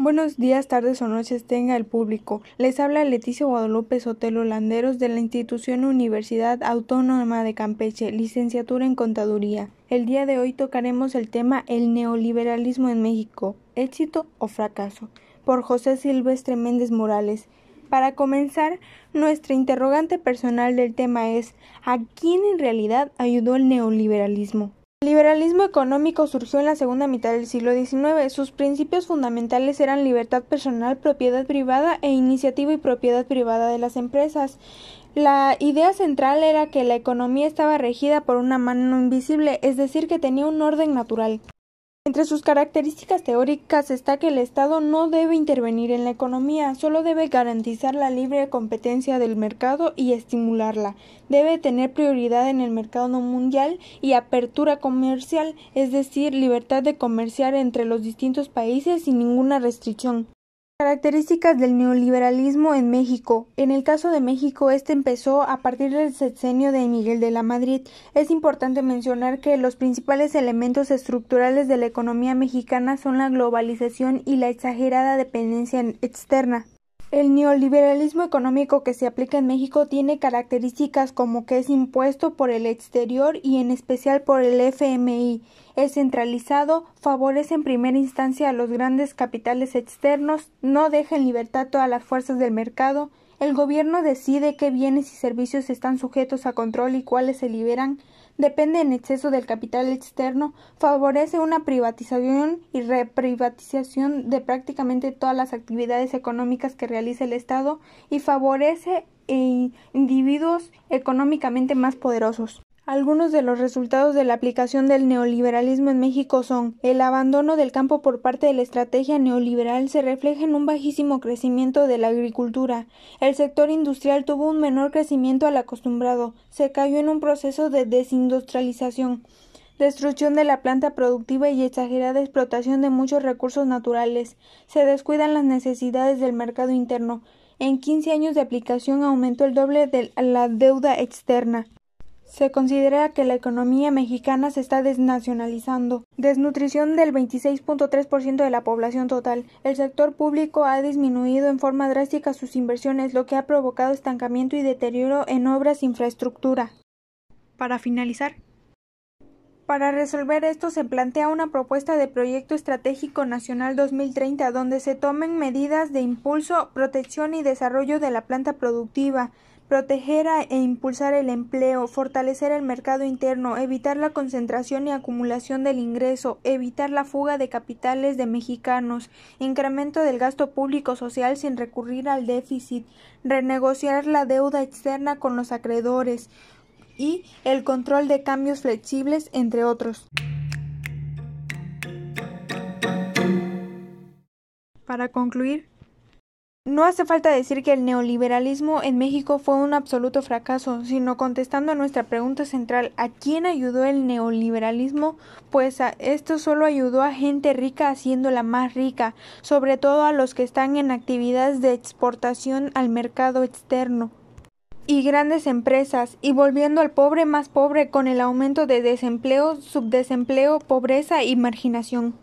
Buenos días, tardes o noches tenga el público. Les habla Leticia Guadalupe Sotelo Landeros de la institución Universidad Autónoma de Campeche, licenciatura en Contaduría. El día de hoy tocaremos el tema El neoliberalismo en México, éxito o fracaso, por José Silvestre Méndez Morales. Para comenzar, nuestra interrogante personal del tema es ¿a quién en realidad ayudó el neoliberalismo? El liberalismo económico surgió en la segunda mitad del siglo XIX. Sus principios fundamentales eran libertad personal, propiedad privada e iniciativa y propiedad privada de las empresas. La idea central era que la economía estaba regida por una mano invisible, es decir, que tenía un orden natural. Entre sus características teóricas está que el Estado no debe intervenir en la economía, solo debe garantizar la libre competencia del mercado y estimularla. Debe tener prioridad en el mercado mundial y apertura comercial, es decir, libertad de comerciar entre los distintos países sin ninguna restricción. Características del neoliberalismo en México. En el caso de México, este empezó a partir del sexenio de Miguel de la Madrid. Es importante mencionar que los principales elementos estructurales de la economía mexicana son la globalización y la exagerada dependencia externa. El neoliberalismo económico que se aplica en México tiene características como que es impuesto por el exterior y en especial por el FMI, es centralizado, favorece en primera instancia a los grandes capitales externos, no deja en libertad todas las fuerzas del mercado, el gobierno decide qué bienes y servicios están sujetos a control y cuáles se liberan, depende en exceso del capital externo, favorece una privatización y reprivatización de prácticamente todas las actividades económicas que realiza el Estado y favorece individuos económicamente más poderosos. Algunos de los resultados de la aplicación del neoliberalismo en México son el abandono del campo por parte de la estrategia neoliberal se refleja en un bajísimo crecimiento de la agricultura. El sector industrial tuvo un menor crecimiento al acostumbrado, se cayó en un proceso de desindustrialización destrucción de la planta productiva y exagerada explotación de muchos recursos naturales. Se descuidan las necesidades del mercado interno. En 15 años de aplicación aumentó el doble de la deuda externa. Se considera que la economía mexicana se está desnacionalizando. Desnutrición del 26.3% de la población total. El sector público ha disminuido en forma drástica sus inversiones, lo que ha provocado estancamiento y deterioro en obras e infraestructura. Para finalizar, para resolver esto se plantea una propuesta de Proyecto Estratégico Nacional 2030 donde se tomen medidas de impulso, protección y desarrollo de la planta productiva, proteger e impulsar el empleo, fortalecer el mercado interno, evitar la concentración y acumulación del ingreso, evitar la fuga de capitales de mexicanos, incremento del gasto público social sin recurrir al déficit, renegociar la deuda externa con los acreedores y el control de cambios flexibles, entre otros. Para concluir, no hace falta decir que el neoliberalismo en México fue un absoluto fracaso, sino contestando a nuestra pregunta central ¿a quién ayudó el neoliberalismo? Pues a esto solo ayudó a gente rica haciéndola más rica, sobre todo a los que están en actividades de exportación al mercado externo y grandes empresas, y volviendo al pobre más pobre con el aumento de desempleo, subdesempleo, pobreza y marginación.